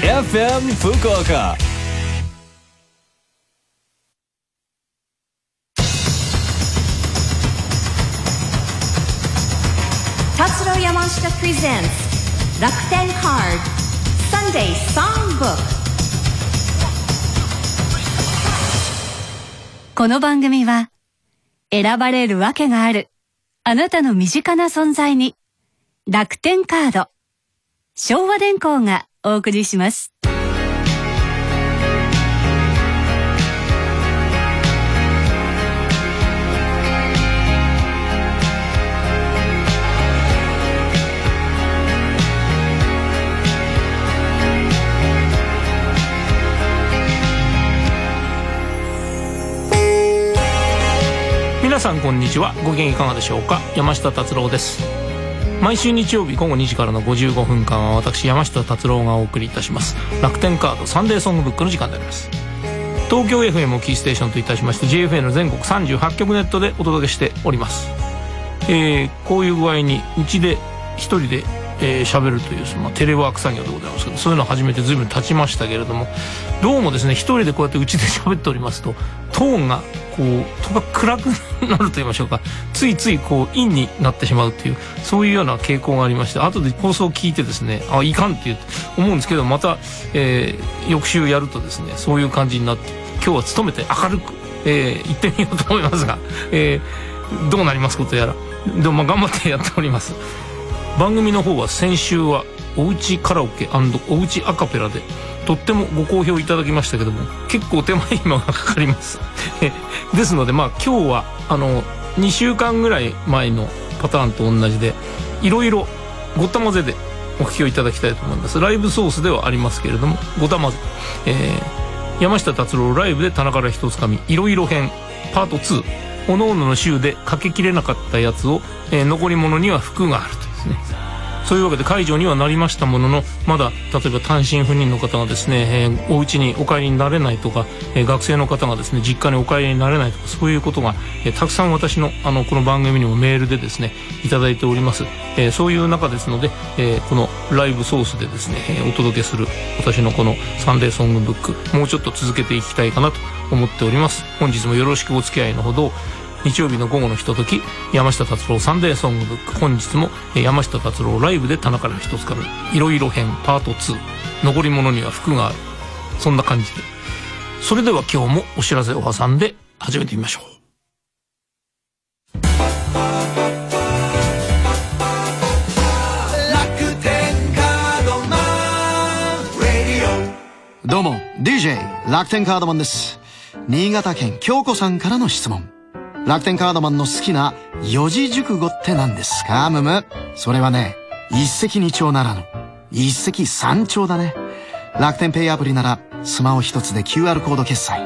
FM Fukuoka 達郎山下プレゼンツ楽天カードサンデーソングブックこの番組は、選ばれるわけがある、あなたの身近な存在に、楽天カード、昭和電工がお送りします。皆さんこんにちは。ご機嫌いかがでしょうか？山下達郎です。毎週日曜日午後2時からの55分間は私山下達郎がお送りいたします。楽天カードサンデーソングブックの時間であります。東京 FM をキーステーションといたしまして JFA の全国38局ネットでお届けしております。えーこういう具合にうちで一人でえー喋るというその、まあテレワーク作業でございますけどそういうのを始めて随分経ちましたけれどもどうもですね一人でこうやってうちで喋っておりますとトーンがこうとか暗くなると言いましょうかついついこう陰になってしまうっていうそういうような傾向がありまして後で放送を聞いてですねあいかんっていう思うんですけどまた、えー翌週やるとですねそういう感じになって今日は努めて明るく、えー行ってみようと思いますが、えーどうなりますことやらでもまあ頑張ってやっております。番組の方は先週はおうちカラオケおうちアカペラでとってもご好評いただきましたけども結構手間暇がかかります。ですのでまあ今日はあの2週間ぐらい前のパターンと同じでいろいろごた混ぜでお聞きをいただきたいと思います。ライブソースではありますけれどもごた混ぜ、えー山下達郎ライブで棚から一つかみいろいろ編パート2おのおのの週でかけきれなかったやつを、えー残り物には服があると。ですね。そういうわけで解除にはなりましたもののまだ例えば単身赴任の方がですね、えーお家にお帰りになれないとか、えー学生の方がですね実家にお帰りになれないとかそういうことが、えーたくさん私のあのこの番組にもメールでですねいただいております、えーそういう中ですので、えーこのライブソースでですね、えーお届けする私のこのサンデーソングブックもうちょっと続けていきたいかなと思っております。本日もよろしくお付き合いのほど日曜日の午後のひととき山下達郎サンデーソングブック。本日もえー山下達郎ライブで棚から一つかみいろいろ編パート2残り物には服がある。そんな感じで。それでは今日もお知らせを挟んで始めてみましょう。楽天カードマン Radio どうも DJ 楽天カードマンです。新潟県京子さんからの質問楽天カードマンの好きな四字熟語って何ですか？むむそれはね一石二鳥ならぬ一石三鳥だね。楽天ペイアプリならスマホ一つで QR コード決済。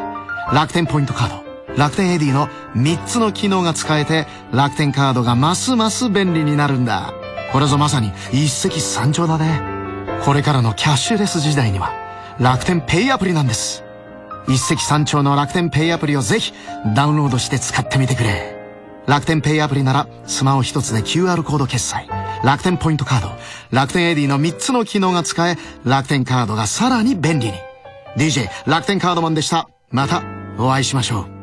楽天ポイントカード。楽天エディの3つの機能が使えて楽天カードがますます便利になるんだ。これぞまさに一石三鳥だね。これからのキャッシュレス時代には楽天ペイアプリなんです。一石三鳥の楽天ペイアプリをぜひダウンロードして使ってみてくれ。楽天ペイアプリならスマホ一つで QR コード決済。楽天ポイントカード。楽天エディの3つの機能が使え楽天カードがさらに便利に。DJ 楽天カードマンでした。またお会いしましょう。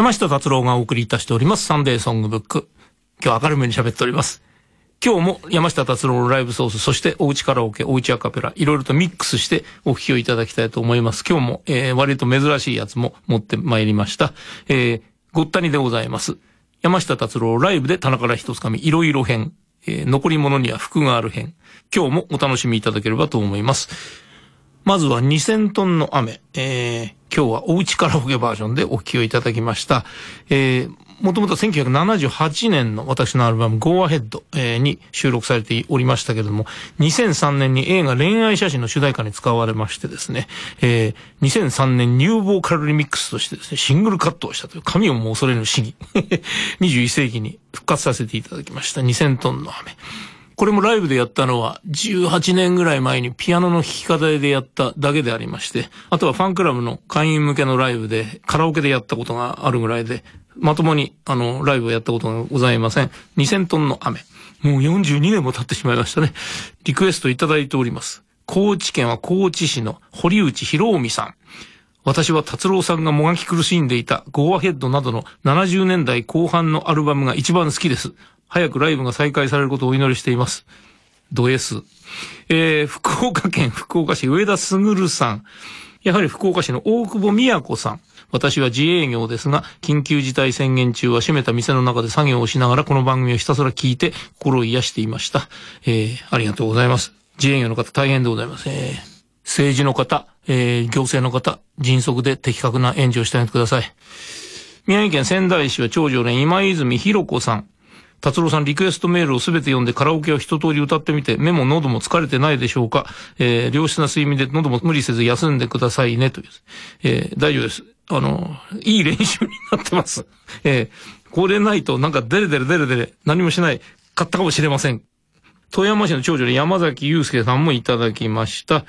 山下達郎がお送りいたしておりますサンデーソングブック。今日明るめに喋っております。今日も山下達郎のライブソース、そしておうちカラオケ、おうちアカペラ、いろいろとミックスしてお聞きをいただきたいと思います。今日も、えー、割と珍しいやつも持ってまいりました。えー、ごったにでございます。山下達郎ライブで棚から一つかみ、いろいろ編、えー、残り物には服がある編。今日もお楽しみいただければと思います。まずは2000トンの雨。えー、今日はおうちカラオケバージョンでお聞きをいただきました。えー、もともと1978年の私のアルバム Go Ahead、に収録されておりましたけれども、2003年に映画恋愛写真の主題歌に使われましてですね、えー、2003年ニューボーカルリミックスとしてですね、シングルカットをしたという神をも恐れぬ市議。21世紀に復活させていただきました。2000トンの雨。これもライブでやったのは18年ぐらい前にピアノの弾き語りでやっただけでありまして、あとはファンクラブの会員向けのライブでカラオケでやったことがあるぐらいで、まともにあのライブをやったことがございません。2000トンの雨。もう42年も経ってしまいましたね。リクエストいただいております。高知県は高知市の堀内博臣さん。私は達郎さんがもがき苦しんでいたゴーアヘッドなどの70年代後半のアルバムが一番好きです。早くライブが再開されることをお祈りしています。ド S。えー、福岡県福岡市上田卓さん。やはり福岡市の大久保宮子さん。私は自営業ですが、緊急事態宣言中は閉めた店の中で作業をしながらこの番組をひたすら聞いて心を癒していました。えー、ありがとうございます。自営業の方大変でございます。えー、政治の方、えー、行政の方、迅速で的確な援助をしてあげてください。宮城県仙台市は長女連今泉博子さん。達郎さんリクエストメールをすべて読んでカラオケを一通り歌ってみて、目も喉も疲れてないでしょうかえー、良質な睡眠で喉も無理せず休んでくださいね、という。えー、大丈夫です。あの、いい練習になってます。えー、これないとなんかデレデレデレデレ何もしない、かったかもしれません。富山市の長女で山崎祐介さんもいただきました。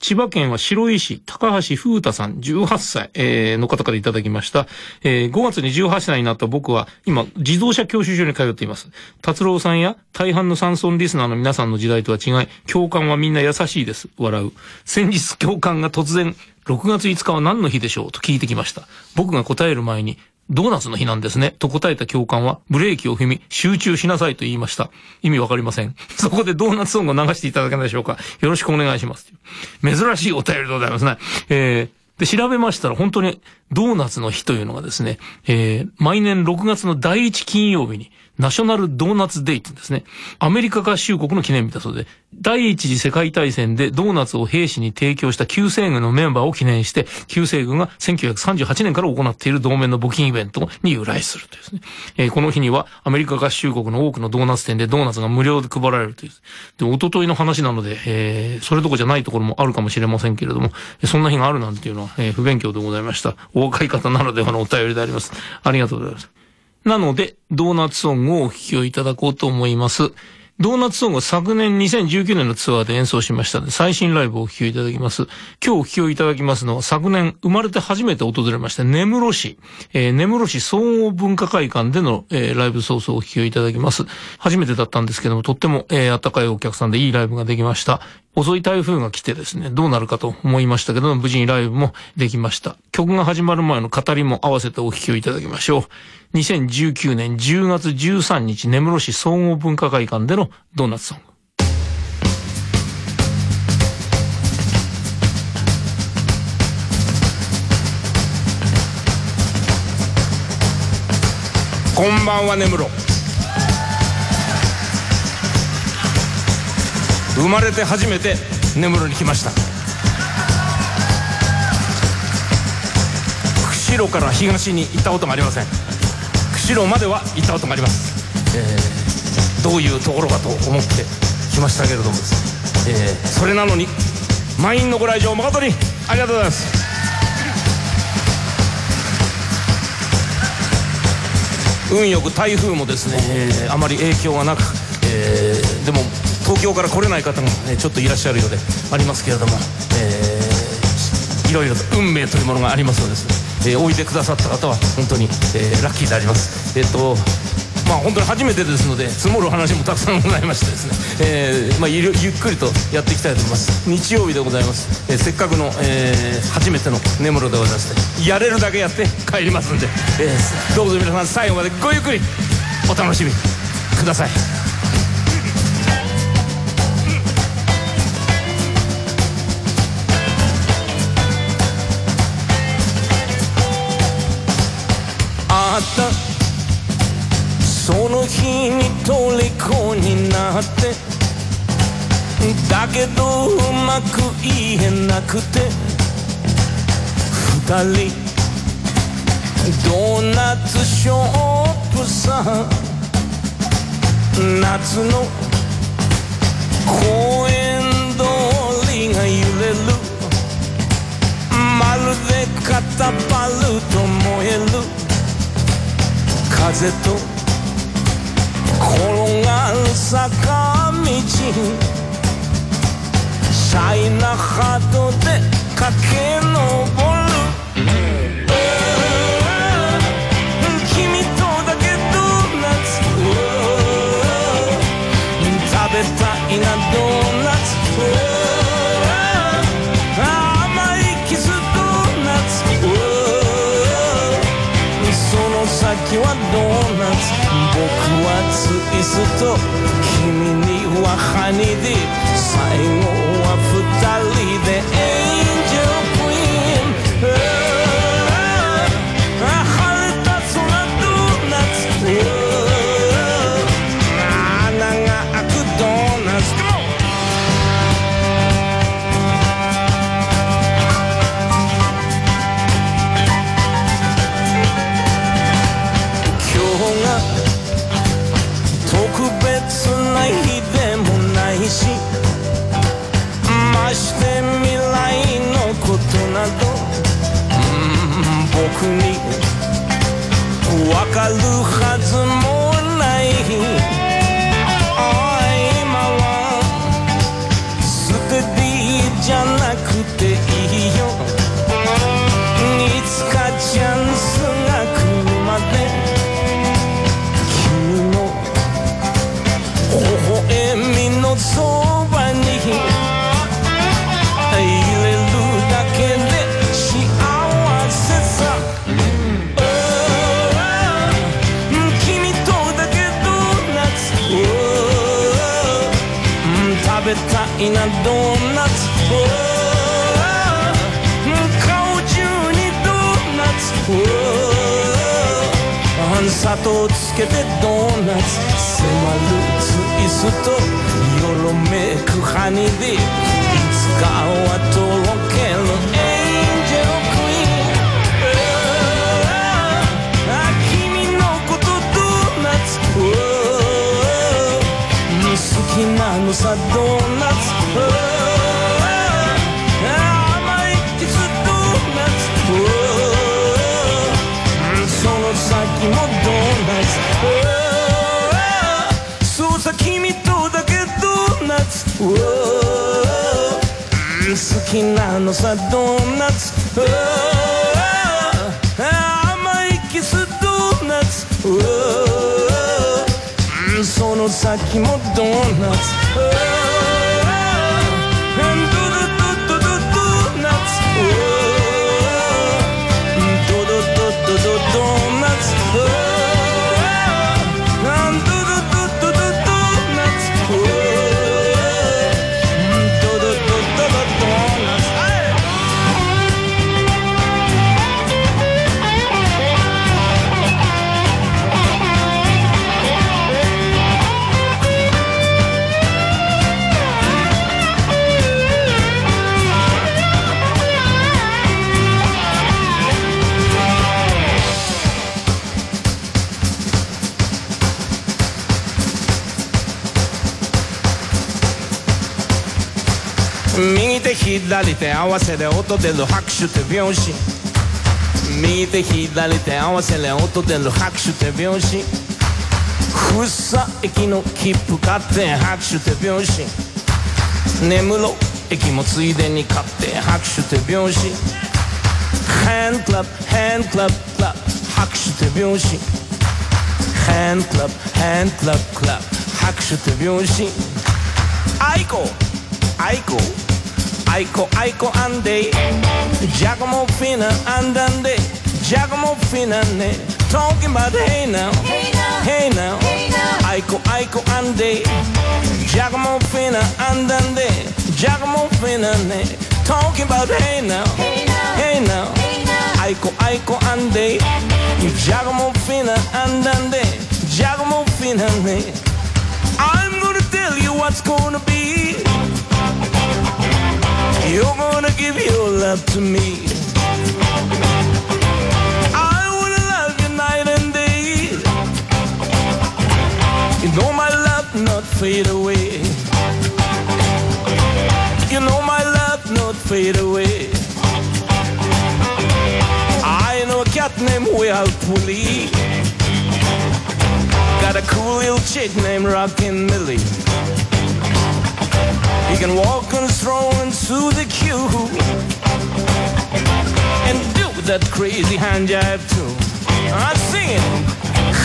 千葉県は白井市、高橋風太さん、18歳、えーの方からいただきました。えー5月に18歳になった僕は、今、自動車教習所に通っています。達郎さんや大半の山村リスナーの皆さんの時代とは違い、教官はみんな優しいです。笑う。先日教官が突然、6月5日は何の日でしょう？と聞いてきました。僕が答える前に、ドーナツの日なんですね。と答えた教官は、ブレーキを踏み、集中しなさいと言いました。意味わかりません。そこでドーナツソングを流していただけないでしょうか。よろしくお願いします。珍しいお便りでございますね。えー、で、調べましたら本当にドーナツの日というのがですね、えー、毎年6月の第1金曜日に、ナショナルドーナツデイって言うんですね。アメリカ合衆国の記念日だそうで、第一次世界大戦でドーナツを兵士に提供した旧西軍のメンバーを記念して、旧西軍が1938年から行っている同盟の募金イベントに由来するというですね。えーこの日にはアメリカ合衆国の多くのドーナツ店でドーナツが無料で配られるという。で、一昨日の話なので、えーそれどこじゃないところもあるかもしれませんけれども、そんな日があるなんていうのは、えー不勉強でございました。お若い方ならではのお便りであります。ありがとうございます。なので、ドーナツソングをお聴きをいただこうと思います。ドーナツソングは昨年2019年のツアーで演奏しましたので、最新ライブをお聴きをいただきます。今日お聴きをいただきますのは、昨年生まれて初めて訪れました、根室市、えー根室市総合文化会館での、えーライブソースをお聴きをいただきます。初めてだったんですけども、とっても、えー、温かいお客さんでいいライブができました。遅い台風が来てですね、どうなるかと思いましたけど、無事にライブもできました。曲が始まる前の語りも合わせてお聴きをいただきましょう。2019年10月13日、根室市総合文化会館でのドーナツソング。こんばんは根室生まれて初めて根室に来ました。釧路から東に行ったことがありません。釧路までは行ったことがあります、えーどういうところかと思って来ましたけれども、えーそれなのに満員のご来場誠にありがとうございます。運よく台風もですね、えーあまり影響がなく、えーでも東京から来れない方も、ね、ちょっといらっしゃるようでありますけれども、えーいろいろと運命というものがありますのでです。ね、えーおいでくださった方は本当に、えーラッキーであります。えっ、とまあ本当に初めてですので積もる話もたくさんございましてですね、えーまあ、ゆゆっくりとやっていきたいと思います。日曜日でございます、えーせっかくの、えー初めての根室でございましてやれるだけやって帰りますんで、えーどうぞ皆さん最後までごゆっくりお楽しみください。日に虜になって。だけどうまく言えなくて。二人ドーナツショップさ夏の公園通りが揺れる。まるでカタパルト燃える。風と段坂道シャイなハートで駆け上るにはハニ好きなのさドーナツ。甘いキスドーナツ。その先もドーナツ。ドドドドドドーナツドドドドドドーナツ右手左手合わせで音出る拍手手拍子。右手左手合わせで音出る拍手手拍子。福生駅の切符買って拍手手拍子。根室駅もついでに買って拍手手拍子。Hand clap, hand clap, clap 拍手手拍子。ハンクラブハンクラブクラブ拍手手拍子。アイコアイコ Aiko, Aiko ande. Giacomo Fina andande Giacomo Finane Talking about hey now Hey now, hey now. Aiko, Aiko ande. Giacomo Fina andande Giacomo Finane Talking about hey now Hey now, hey now. Aiko, Aiko ande. Giacomo Fina andande Giacomo Finane I'm gonna tell you what's gonna be you're gonna give your love to me. I wanna love you night and day. You know my love not fade away. You know my love not fade away. I know a cat named Will Pulley. Got a cool little chick named Rockin' Millie. He can walk and stroll and soothe the cue And do that crazy hand jive too. I'm singing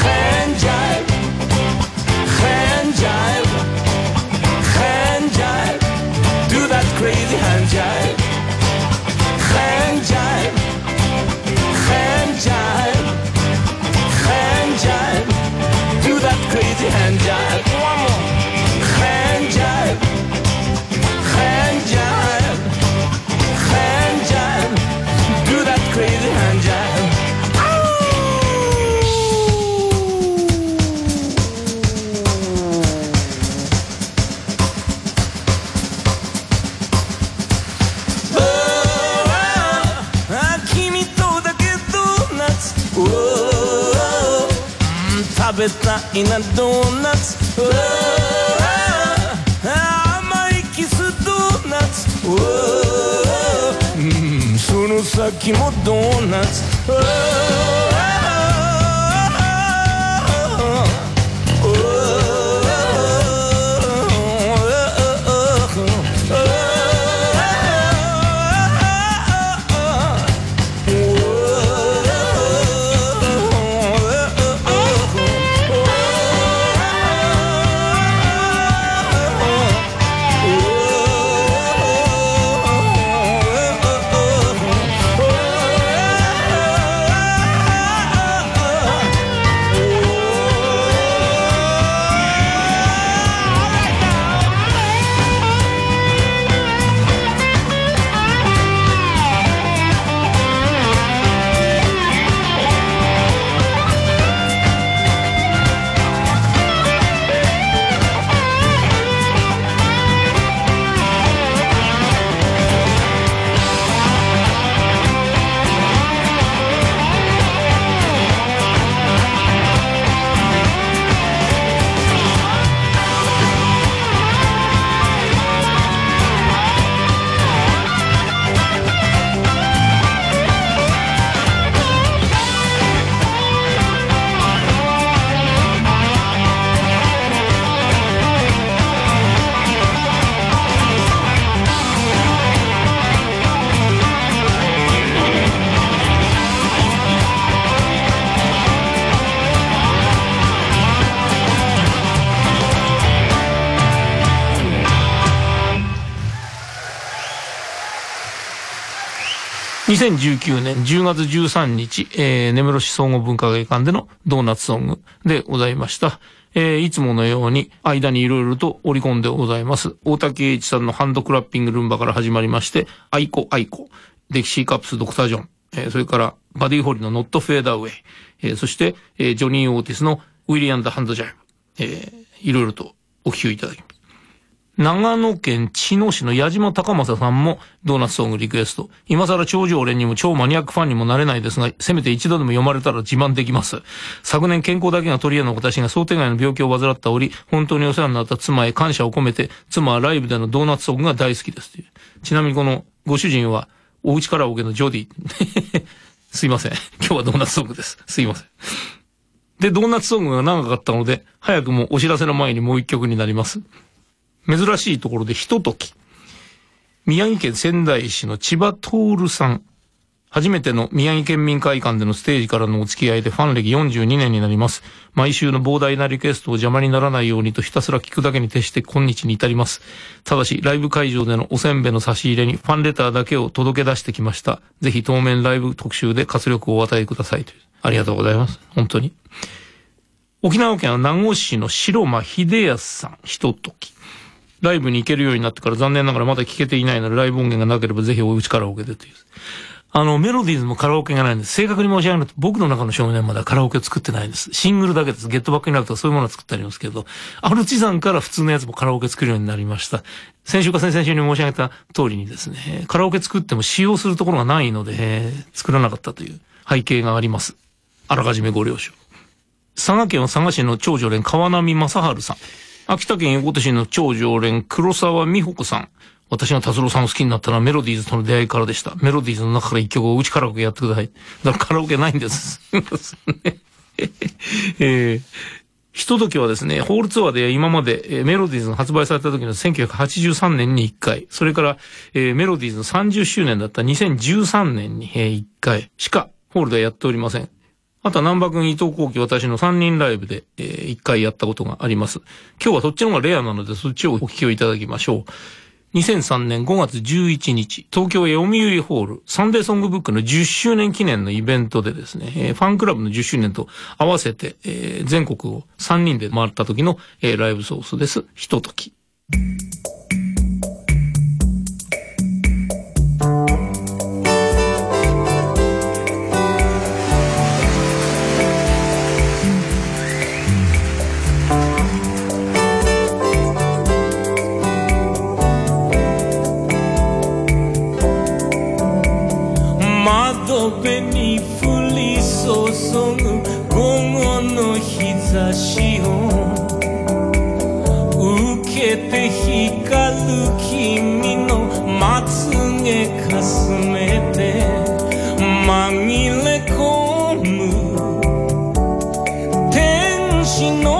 Hand jive. Hand jive. Hand jive. Do that crazy hand jive. Hand jive. Hand jive いなドーナツ。Oh, あ甘いキスドーナツ Oh, うんその先もドーナツ2019年10月13日、えー、根室市総合文化会館でのドーナツソングでございました。えー、いつものように間にいろいろと織り込んでございます。大竹栄一さんの Hand Clapping Rumba から始まりまして、 Iko Iko、ディキシー・カップス、ドクター・ジョン、えー、それからバディ・ホリーの Not Fade Away、えー、そして、えー、ジョニー・オーティスの Willie and the Hand Jive、えー、いろいろとお聞きいただきます。長野県茅野市の矢島高正さんもドーナツソングリクエスト。今更超常連にも超マニアックファンにもなれないですが、せめて一度でも読まれたら自慢できます。昨年健康だけが取り柄の私が想定外の病気を患った折、本当にお世話になった妻へ感謝を込めて、妻はライブでのドーナツソングが大好きですという。ちなみにこのご主人は、おうちカラオケのジョディ。すいません。今日はドーナツソングです。すいません。で、ドーナツソングが長かったので、早くもお知らせの前にもう一曲になります。珍しいところでひととき。宮城県仙台市の千葉徹さん。初めての宮城県民会館でのステージからのお付き合いでファン歴42年になります。毎週の膨大なリクエストを邪魔にならないようにとひたすら聞くだけに徹して今日に至ります。ただし、ライブ会場でのおせんべいの差し入れにファンレターだけを届け出してきました。ぜひ当面ライブ特集で活力をお与えくださいという。ありがとうございます。本当に。沖縄県は名護市の白間秀康さん、ひととき。ライブに行けるようになってから残念ながらまだ聞けていないので、ライブ音源がなければぜひおうちカラオケでという。あの、メロディーズもカラオケがないんです。正確に申し上げると、僕の中の少年まだカラオケを作ってないんです。シングルだけです。ゲットバックになるとかそういうものは作ってありますけど、アルチザンから普通のやつもカラオケ作るようになりました。先週か先々週に申し上げた通りにですね、カラオケ作っても使用するところがないので、作らなかったという背景があります。あらかじめご了承。佐賀県は佐賀市の長女連川波正治さん。秋田県横手市の長女連黒沢美穂子さん。私が達郎さんを好きになったのはメロディーズとの出会いからでした。メロディーズの中から一曲をうちカラオケやってください。だからカラオケないんです。すいませんね。えーひとときはですね、ホールツアーで今まで、メロディーズが発売された時の1983年に1回、それから、えーメロディーズの30周年だった2013年に、え1回しかホールではやっておりません。あとは南波君、伊藤幸喜、私の3人ライブで、え1回やったことがあります。今日はそっちの方がレアなので、そっちをお聞きをいただきましょう。2003年5月11日、東京読売ホール、サンデーソングブックの10周年記念のイベントでですね、えーファンクラブの10周年と合わせて、えー全国を3人で回った時の、えーライブソースです。ひととき。窓辺に降り注ぐ午後の日差しを受けて光る君のまつげかすめて紛れ込む天使の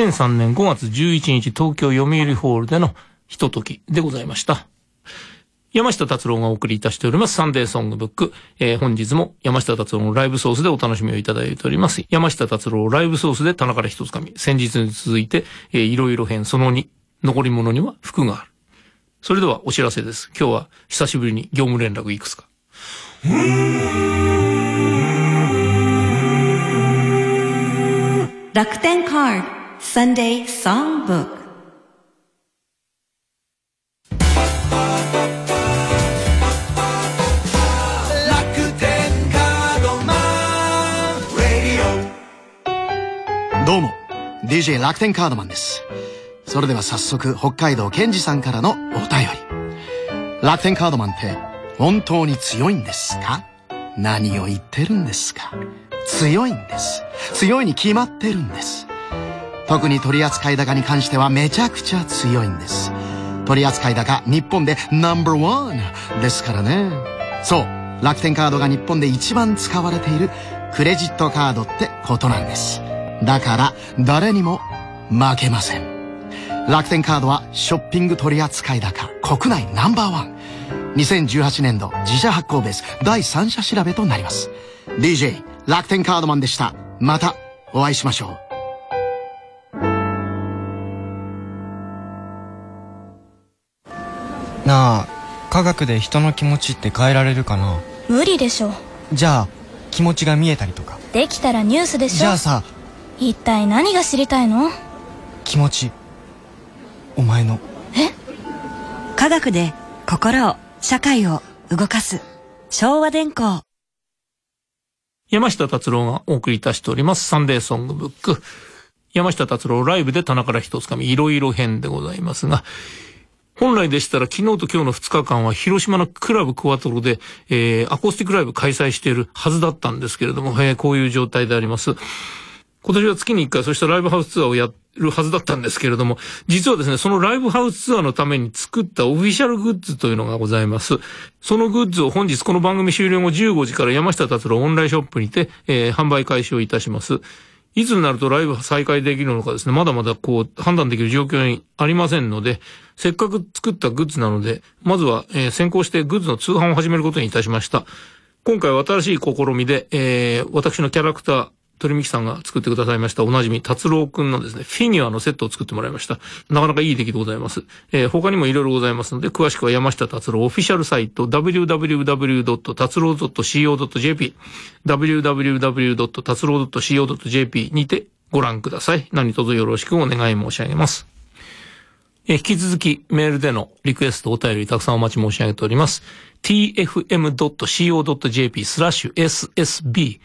2003年5月11日東京読売ホールでのひとときでございました。山下達郎がお送りいたしておりますサンデーソングブック。えー本日も山下達郎のライブソースでお楽しみをいただいております。山下達郎ライブソースで棚から一つ紙。先日に続いて、えーいろいろ編その2。残り物には服がある。それではお知らせです。今日は久しぶりに業務連絡いくつか。楽天カード Sunday Songbook. どうも DJ 楽天カードマンです。それでは早速北海道健二さんからのお便り。楽天カードマンって本当に強いんですか？何を言ってるんですか？強いんです。強いに決まってるんです特に取扱高に関してはめちゃくちゃ強いんです。取扱高日本でナンバーワンですからね。そう。楽天カードが日本で一番使われているクレジットカードってことなんです。だから誰にも負けません。楽天カードはショッピング取扱高国内ナンバーワン。2018年度自社発行ベース第三者調べとなります。DJ 楽天カードマンでした。またお会いしましょう。なあ科学で人の気持ちって変えられるかな？無理でしょ。じゃあ気持ちが見えたりとか？できたらニュースでしょ。じゃあさ一体何が知りたいの？気持ちお前の。科学で心を社会を動かす。昭和電工。山下達郎がお送りいたしております。サンデーソングブック。山下達郎ライブで棚から一つ紙いろいろ編でございますが、本来でしたら昨日と今日の2日間は広島のクラブクワトロで、えー、アコースティックライブ開催しているはずだったんですけれども、えーこういう状態であります。今年は月に1回そうしたライブハウスツアーをやるはずだったんですけれども、実はですね、そのライブハウスツアーのために作ったオフィシャルグッズというのがございます。そのグッズを本日この番組終了後15時から山下達郎オンラインショップにて、えー販売開始をいたします。いつになるとライブ再開できるのかですね、まだまだこう判断できる状況にありませんので、せっかく作ったグッズなので、まずは、えー先行してグッズの通販を始めることにいたしました。今回は新しい試みで、えー私のキャラクター、鳥美樹さんが作ってくださいましたおなじみ、達郎くんのですね、フィギュアのセットを作ってもらいました。なかなかいい出来でございます。えー他にもいろいろございますので、詳しくは山下達郎オフィシャルサイト、www. 達郎 .co.jp、www. 達郎 .co.jp にてご覧ください。何卒よろしくお願い申し上げます。え引き続きメールでのリクエストお便りたくさんお待ち申し上げております。tfm.co.jp スラッシュ ssb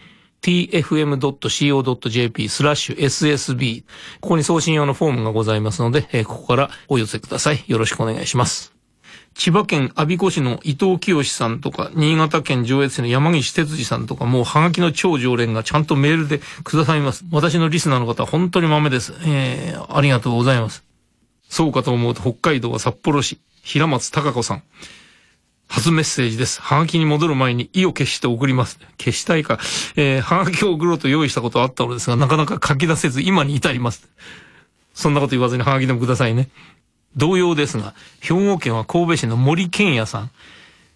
tfm.co.jp スラッシュ ssb ここに送信用のフォームがございますので、えここからお寄せください。よろしくお願いします。千葉県我孫子市の伊藤清さんとか、新潟県上越市の山岸哲司さんとか、もうハガキの超常連がちゃんとメールでくださいます。私のリスナーの方は本当に豆です。えー、ありがとうございます。そうかと思うと北海道は札幌市、平松隆子さん。初メッセージです。はがきに戻る前に意を決して送ります。消したいか。えー、はがきを送ろうと用意したことはあったのですが、なかなか書き出せず今に至ります。そんなこと言わずにはがきでもくださいね。同様ですが、兵庫県は神戸市の森健也さん。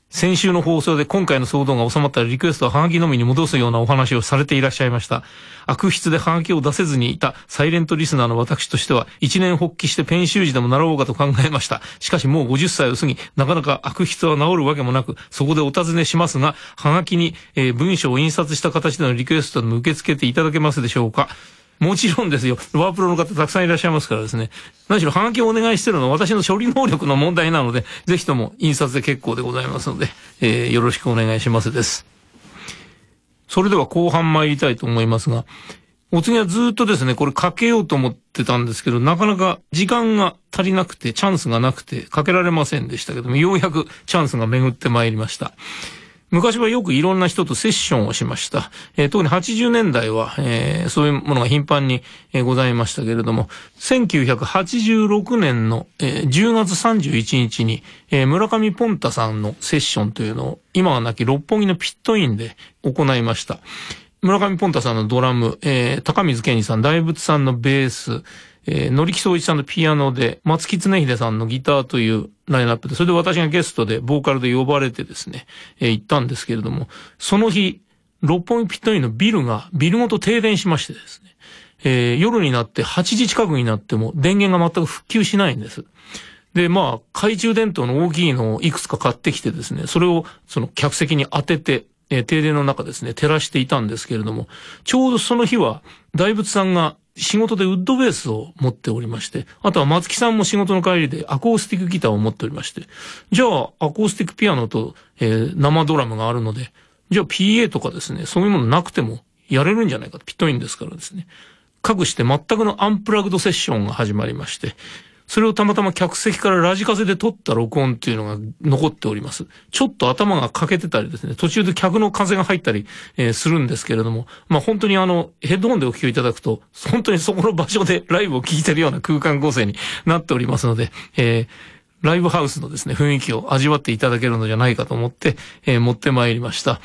先週の放送で今回の騒動が収まったらリクエストはハガキのみに戻すようなお話をされていらっしゃいました。悪質でハガキを出せずにいたサイレントリスナーの私としては一年発起してペン習字でも習おうかと考えました。しかしもう50歳を過ぎ、なかなか悪質は治るわけもなく、そこでお尋ねしますが、ハガキに、えー文章を印刷した形でのリクエストでも受け付けていただけますでしょうか？もちろんですよ。ワープロの方たくさんいらっしゃいますからですね。何しろ、ハガキをお願いしてるのは私の処理能力の問題なので、ぜひとも印刷で結構でございますので、えーよろしくお願いしますです。それでは後半参りたいと思いますが、お次はずっとですね、これかけようと思ってたんですけど、なかなか時間が足りなくて、チャンスがなくて、かけられませんでしたけども、ようやくチャンスが巡ってまいりました。昔はよくいろんな人とセッションをしました。えー特に80年代は、えーそういうものが頻繁に、えーございましたけれども、1986年の、えー10月31日に、えー村上ポンタさんのセッションというのを、今はなき六本木のピットインで行いました。村上ポンタさんのドラム、えー高水健二さん、大仏さんのベース、えー、のりきそういちさんのピアノで、松木常秀さんのギターというラインナップで、それで私がゲストで、ボーカルで呼ばれてですね、えー行ったんですけれども、その日、六本木ピットインのビルが、ビルごと停電しましてですね、えー夜になって8時近くになっても電源が全く復旧しないんです。で、まあ、懐中電灯の大きいのをいくつか買ってきてですね、それをその客席に当てて、えー停電の中ですね、照らしていたんですけれども、ちょうどその日は、大仏さんが仕事でウッドベースを持っておりまして、あとは松木さんも仕事の帰りでアコースティックギターを持っておりまして、じゃあ、アコースティックピアノと、えー生ドラムがあるので、じゃあ PA とかですね、そういうものなくてもやれるんじゃないかと、ピットインですからですね。かくして全くのアンプラグドセッションが始まりまして、それをたまたま客席からラジカセで撮った録音っていうのが残っております。ちょっと頭が欠けてたりですね、途中で客の風が入ったり、えーするんですけれども、まあ本当にあの、ヘッドホンでお聞きいただくと、本当にそこの場所で ライブを聴いてるような空間構成になっておりますので、えーライブハウスのですね、雰囲気を味わっていただけるのじゃないかと思って、えー持ってまいりました。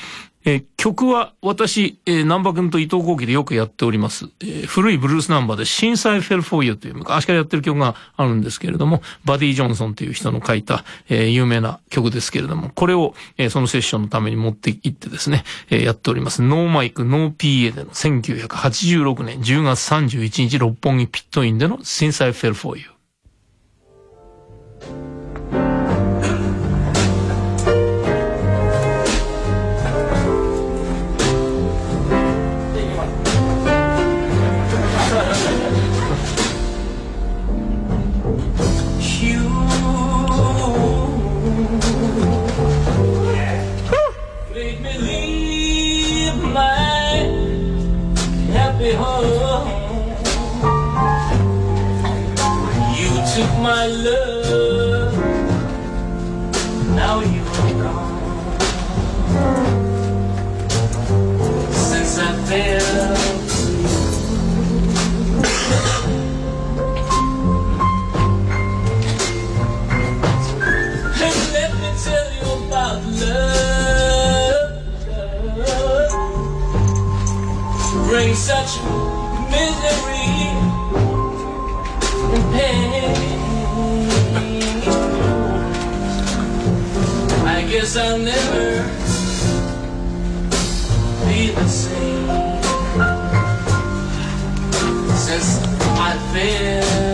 えー曲は私、えー、南波君と伊藤幸喜でよくやっております。えー古いブルースナンバーで、震災フェルフォーユという昔からやってる曲があるんですけれども、バディ・ジョンソンという人の書いた、えー有名な曲ですけれども、これを、えーそのセッションのために持って行ってですね、えーやっております。ノーマイク、ノー PA での1986年10月31日六本木ピットインでの Since I Fell for You。Took my love, I'll never be the same. Since I fell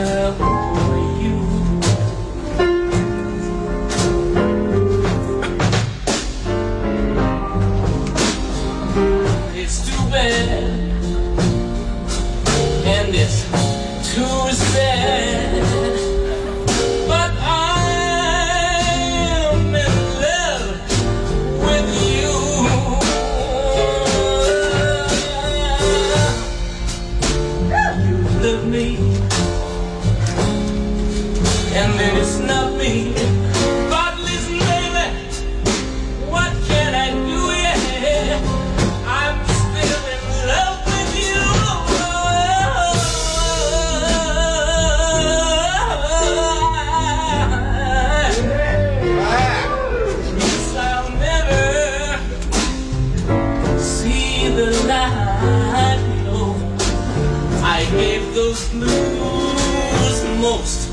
those blues most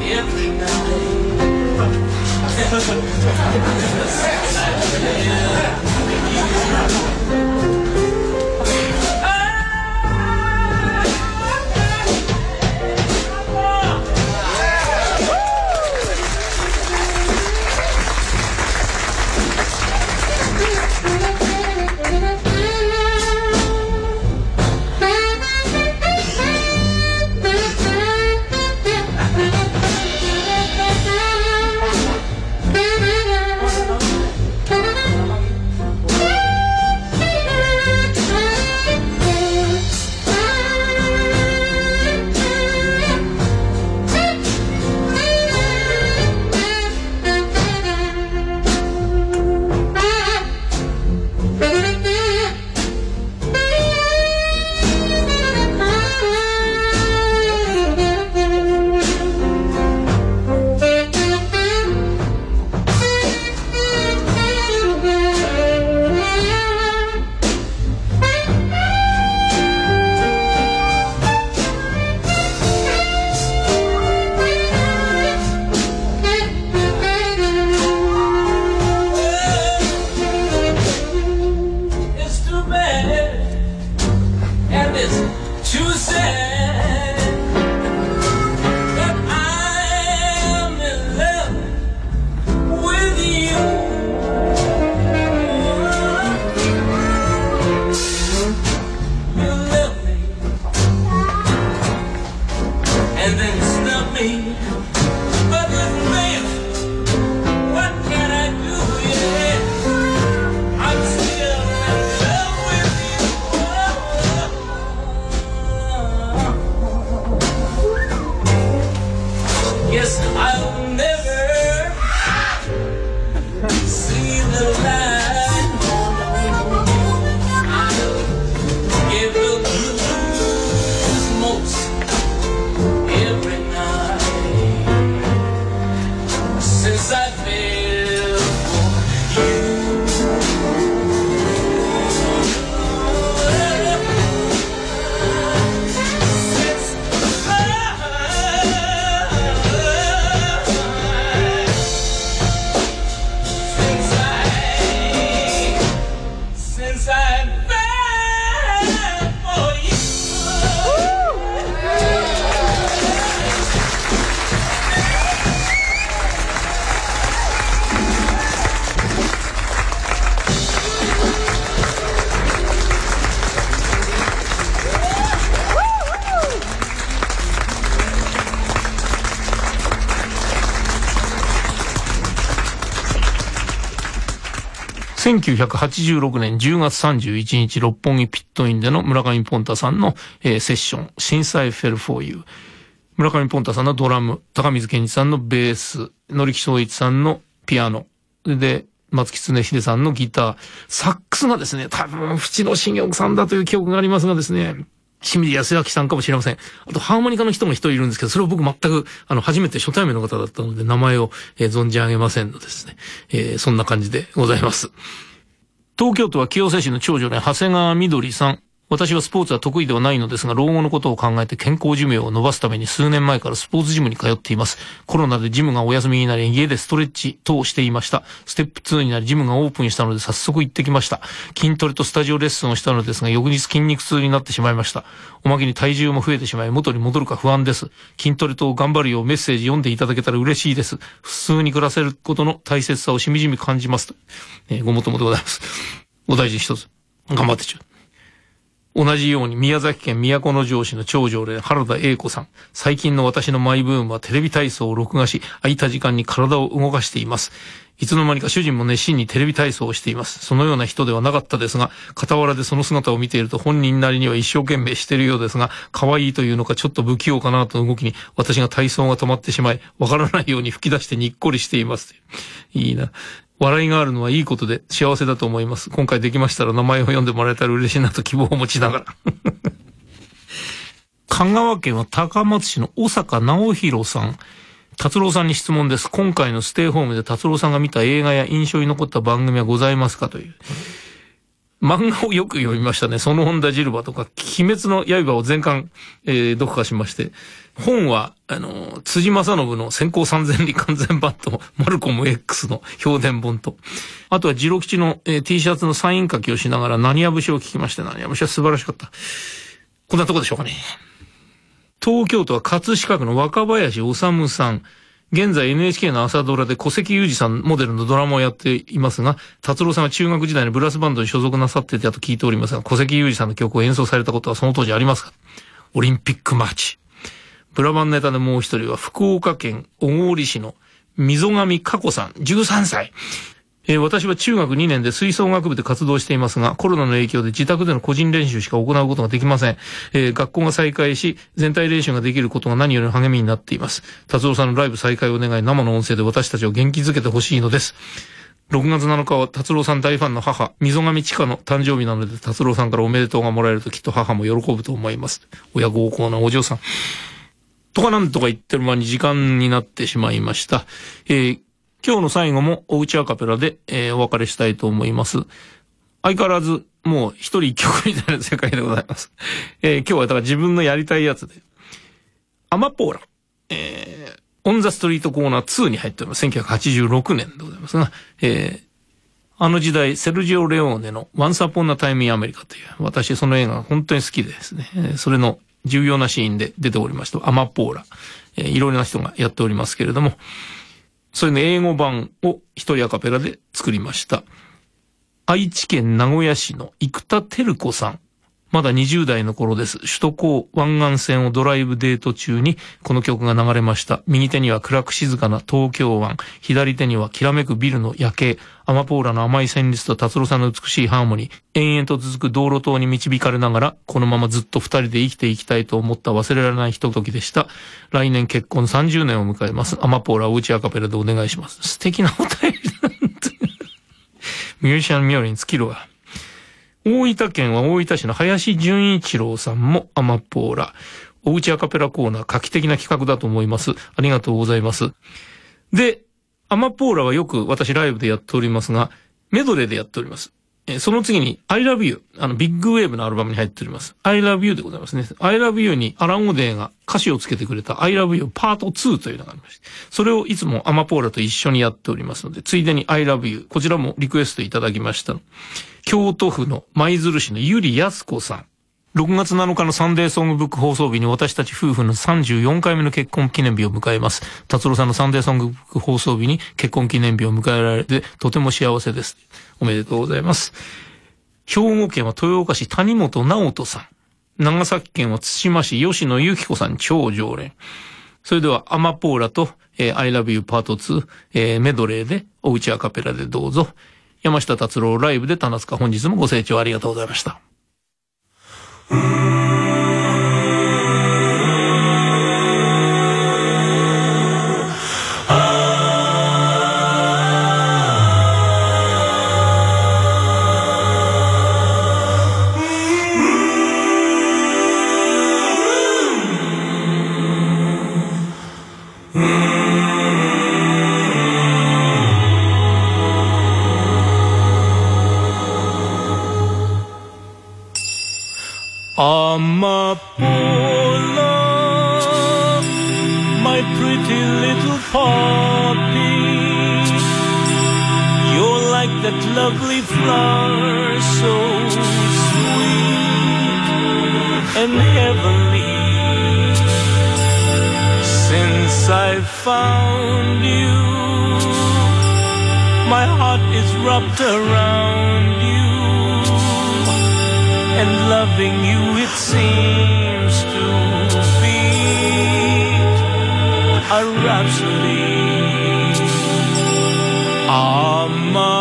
every night. yeah. We'll 1986年10月31日六本木ピットインでの村上ポンタさんの、えーセッション、震災フェルフォーユー。村上ポンタさんのドラム、高水健二さんのベース、乗木総一さんのピアノ、で、松木常秀さんのギター、サックスがですね、多分、淵野茂雄さんだという記憶がありますがですね、清水康明さんかもしれません。あと、ハーモニカの人も一人いるんですけど、それを僕全く、あの、初めて初対面の方だったので、名前を、えー存じ上げませんのですね。えーそんな感じでございます。東京都は清瀬市の長女で長谷川みどりさん。私はスポーツは得意ではないのですが、老後のことを考えて健康寿命を伸ばすために数年前からスポーツジムに通っています。コロナでジムがお休みになり、家でストレッチ等していました。ステップ2になり、ジムがオープンしたので早速行ってきました。筋トレとスタジオレッスンをしたのですが、翌日筋肉痛になってしまいました。おまけに体重も増えてしまい、元に戻るか不安です。筋トレと頑張るようメッセージ読んでいただけたら嬉しいです。普通に暮らせることの大切さをしみじみ感じます。えーごもっともでございます。お大事に一つ。頑張ってちょ。同じように宮崎県都城市の長女で原田英子さん。最近の私のマイブームはテレビ体操を録画し、空いた時間に体を動かしています。いつの間にか主人も熱心にテレビ体操をしています。そのような人ではなかったですが、傍らでその姿を見ていると本人なりには一生懸命しているようですが、可愛いというのかちょっと不器用かなとの動きに、私が体操が止まってしまい、わからないように吹き出してにっこりしています。いいな。笑いがあるのはいいことで幸せだと思います。今回できましたら名前を読んでもらえたら嬉しいなと希望を持ちながら。香川県は高松市の小坂直弘さん。達郎さんに質問です。今回のステイホームで達郎さんが見た映画や印象に残った番組はございますかという。漫画をよく読みましたね。その本田ジルバとか、鬼滅の刃を全巻、えー読破しまして。本は、あの、辻正信の先行三千里完全版と、マルコム X の評伝本と、あとはジロ吉の、えー T シャツのサイン書きをしながら何や節を聞きまして、何や節は素晴らしかった。こんなとこでしょうかね。東京都は葛飾区の若林治さん。現在 NHK の朝ドラで小関裕二さんモデルのドラマをやっていますが、達郎さんが中学時代にブラスバンドに所属なさっていたと聞いておりますが、小関裕二さんの曲を演奏されたことはその当時ありますか？オリンピックマーチ。ブラバンネタでもう一人は福岡県小郡市の溝上佳子さん、13歳。えー私は中学2年で吹奏楽部で活動していますが、コロナの影響で自宅での個人練習しか行うことができません。えー学校が再開し、全体練習ができることが何よりの励みになっています。達郎さんのライブ再開を願い、生の音声で私たちを元気づけてほしいのです。6月7日は達郎さん大ファンの母、溝上千佳の誕生日なので、達郎さんからおめでとうがもらえるときっと母も喜ぶと思います。親孝行なお嬢さん。とかなんとか言ってる間に時間になってしまいました。えー今日の最後もおうちアカペラで、えーお別れしたいと思います。相変わらず、もう一人一曲みたいな世界でございます。えー今日はだから自分のやりたいやつで、アマポーラ、えーオンザストリートコーナー2に入っております。1986年でございますが、えーあの時代、セルジオ・レオーネの Once Upon a Time in America という、私その映画が本当に好きでですね、それの重要なシーンで出ておりました、アマポーラ、えーいろいろな人がやっておりますけれども、それの英語版を一人アカペラで作りました。愛知県名古屋市の生田照子さん。まだ20代の頃です。首都高湾岸線をドライブデート中にこの曲が流れました。右手には暗く静かな東京湾、左手にはきらめくビルの夜景、アマポーラの甘い旋律と達郎さんの美しいハーモニー、延々と続く道路灯に導かれながら、このままずっと二人で生きていきたいと思った忘れられないひとときでした。来年結婚30年を迎えます。アマポーラおうちアカペラでお願いします。素敵なお便りだミュージシャン冥利に尽きるわ。大分県は大分市の林純一郎さんもアマポーラ。おうちアカペラコーナー画期的な企画だと思います。ありがとうございます。で、アマポーラはよく私ライブでやっておりますが、メドレーでやっております。えその次に I love you。あの、ビッグウェーブのアルバムに入っております。I love you でございますね。I love you にアラン・オデーが歌詞をつけてくれた I love you パート2というのがありまして、それをいつもアマポーラと一緒にやっておりますので、ついでに I love you。こちらもリクエストいただきました。京都府の舞鶴市のゆりやすこさん。6月7日のサンデーソングブック放送日に私たち夫婦の34回目の結婚記念日を迎えます。達郎さんのサンデーソングブック放送日に結婚記念日を迎えられてとても幸せです。おめでとうございます。兵庫県は豊岡市谷本直人さん。長崎県は対馬市吉野由紀子さん超常連。それではアマポーラと、えー I love you part 2、えーメドレーでおうちアカペラでどうぞ。山下達郎ライブで棚塚本日もご清聴ありがとうございました。Música Amapola, my pretty little poppy. You're like that lovely flower, so sweet and heavenly. Since I found you, my heart is wrapped around and loving you it seems to be a rhapsody. Amapola,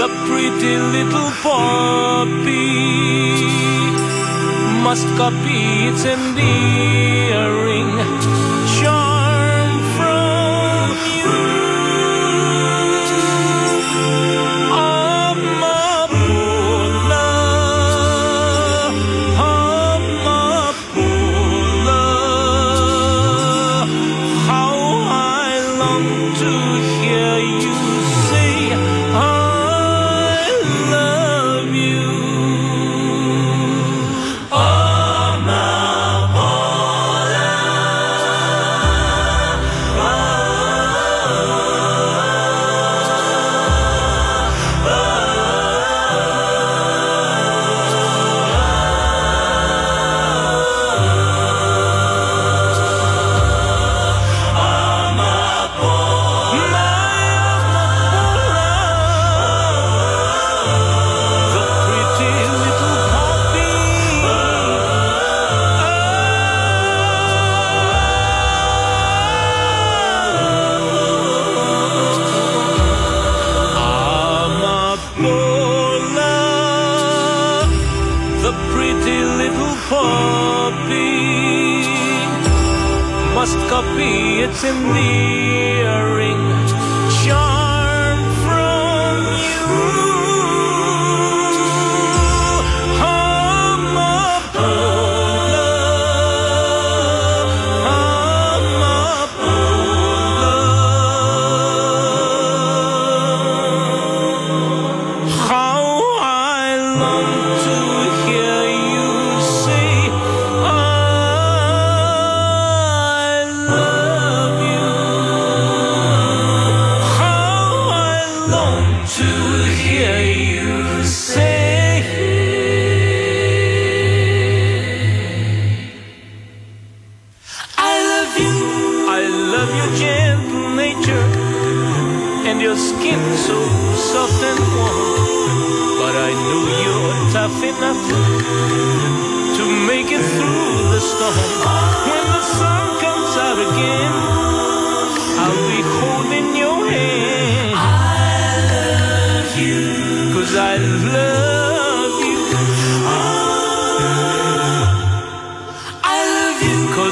the pretty little poppy, must copy its endearing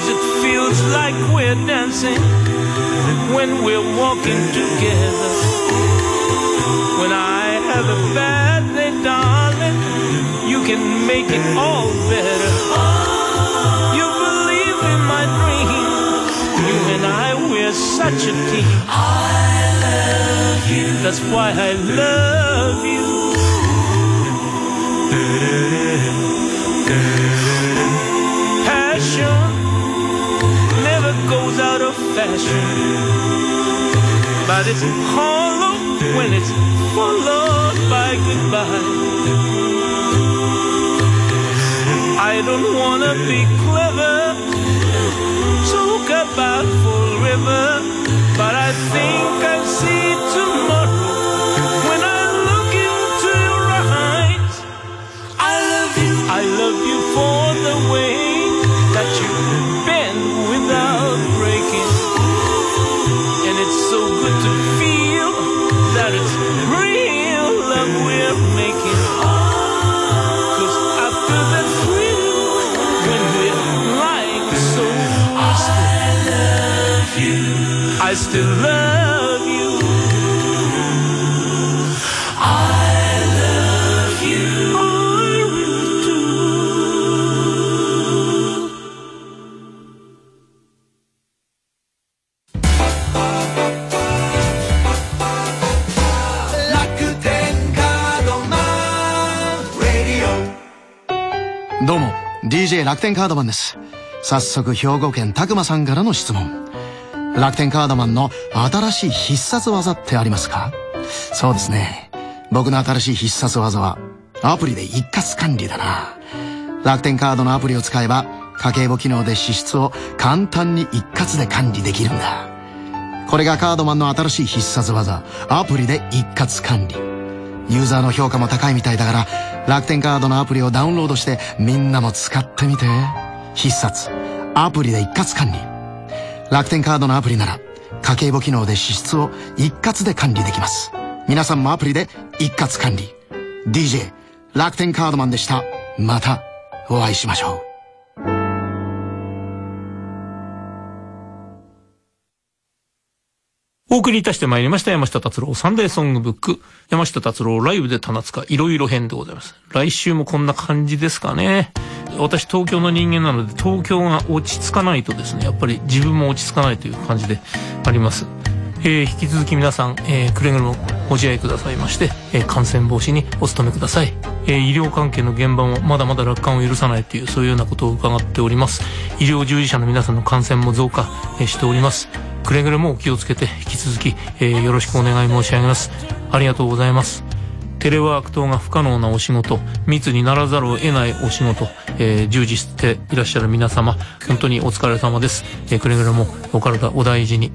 Cause it feels like we're dancing when we're walking together. When I have a bad day, darling, you can make it all better. You believe in my dream. You and I, we're such a team. I love you. That's why I love you. Out. But it's hollow when it's followed by goodbye. I don't wanna be clever, talk about forever, どうも DJ 楽天カードマンです。早速兵庫県たくまさんからの質問。楽天カードマンの新しい必殺技ってありますか？そうですね。僕の新しい必殺技はアプリで一括管理だな。楽天カードのアプリを使えば家計簿機能で支出を簡単に一括で管理できるんだ。これがカードマンの新しい必殺技アプリで一括管理。ユーザーの評価も高いみたいだから楽天カードのアプリをダウンロードしてみんなも使ってみて。必殺。アプリで一括管理。楽天カードのアプリなら家計簿機能で支出を一括で管理できます。皆さんもアプリで一括管理。DJ 楽天カードマンでした。またお会いしましょう。お送りいたしてまいりました山下達郎サンデーソングブック。山下達郎ライブで棚塚いろいろ編でございます。来週もこんな感じですかね。私東京の人間なので東京が落ち着かないとですねやっぱり自分も落ち着かないという感じであります。えー、引き続き皆さん、えー、くれぐれもご自愛くださいまして、えー、感染防止にお努めください、え、医療関係の現場もまだまだ楽観を許さないというそういうようなことを伺っております。医療従事者の皆さんの感染も増加、え、しております。くれぐれもお気をつけて引き続き、え、よろしくお願い申し上げます。ありがとうございます。テレワーク等が不可能なお仕事密にならざるを得ないお仕事、えー、従事していらっしゃる皆様本当にお疲れ様です、えー、くれぐれもお体お大事に。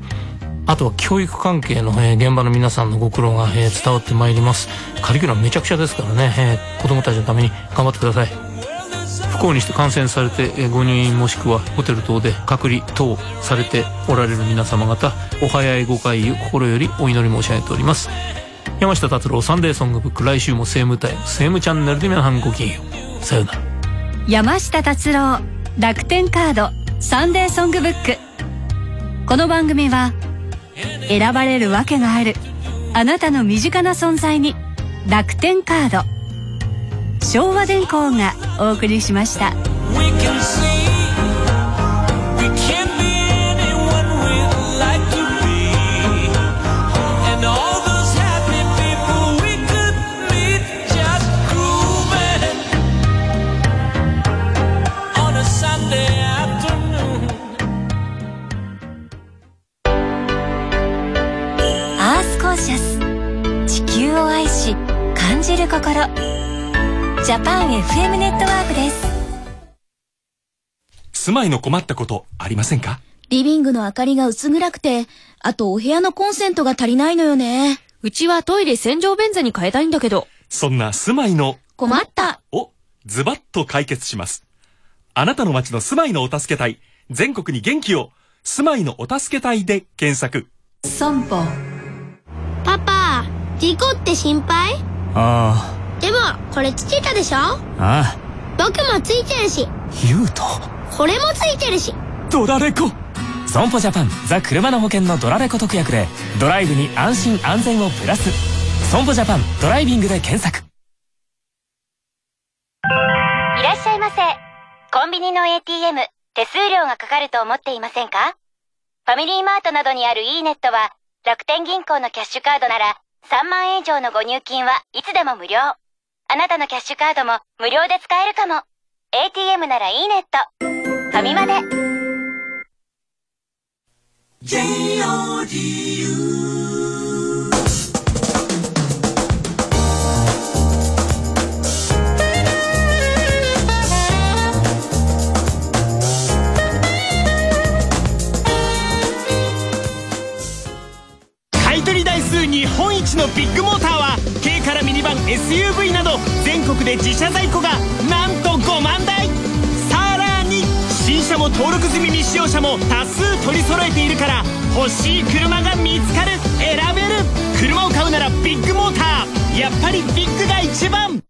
あとは教育関係の、えー、現場の皆さんのご苦労が、えー、伝わってまいります。カリキュラムめちゃくちゃですからね、えー、子供たちのために頑張ってください。不幸にして感染されて、えー、ご入院もしくはホテル等で隔離等されておられる皆様方お早いご回遊心よりお祈り申し上げております。山下達郎サンデーソングブック来週もセームタイムセームチャンネルで皆さんごきげんよう。さようなら。山下達郎楽天カードサンデーソングブック。この番組は選ばれるわけがあるあなたの身近な存在に楽天カード昭和電工がお送りしました。じる心ジャパン FM ネットワークです住まいの困ったことありませんか？リビングの明かりが薄暗くて、あとお部屋のコンセントが足りないのよね。うちはトイレ洗浄便座に変えたいんだけど。そんな住まいの困った。をズバッと解決します。あなたの街の住まいのお助け隊、全国に元気を、住まいのお助け隊で検索。損保パパ、事故って心配？あでも、これつけたでしょ？あ、あ。僕もついてるし、あ、言うと、これもついてるし。ドラレコ。損保ジャパンザ・車の保険のドラレコ特約でドライブに安心安全をプラス。損保ジャパンドライビングで検索。いらっしゃいませ。コンビニの ATM、手数料がかかると思っていませんか？ファミリーマートなどにある e ネットは、楽天銀行のキャッシュカードなら、3万円以上のご入金はいつでも無料。あなたのキャッシュカードも無料で使えるかも。ATM なら e ネット。ファミマで。のビッグモーターは軽からミニバン SUV など全国で自社在庫がなんと5万台。さらに新車も登録済み未使用車も多数取り揃えているから欲しい車が見つかる。選べる。車を買うならビッグモーター。やっぱりビッグが一番。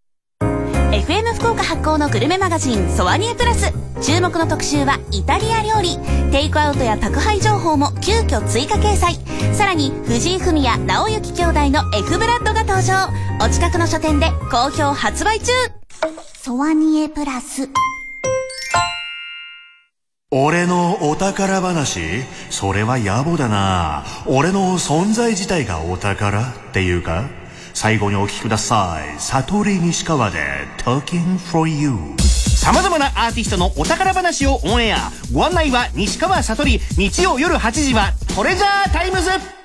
FM 福岡発行のグルメマガジンソワニエプラス。注目の特集はイタリア料理。テイクアウトや宅配情報も急遽追加掲載。さらに藤井フミヤ直行兄弟の F ブラッドが登場。お近くの書店で好評発売中。ソワニエプラス。俺のお宝話？それは野暮だな。俺の存在自体がお宝っていうか？最後にお聞きください。悟り西川で Talking for You。さまざまなアーティストのお宝話をオンエアご案内は西川悟り日曜夜8時はトレジャータイムズ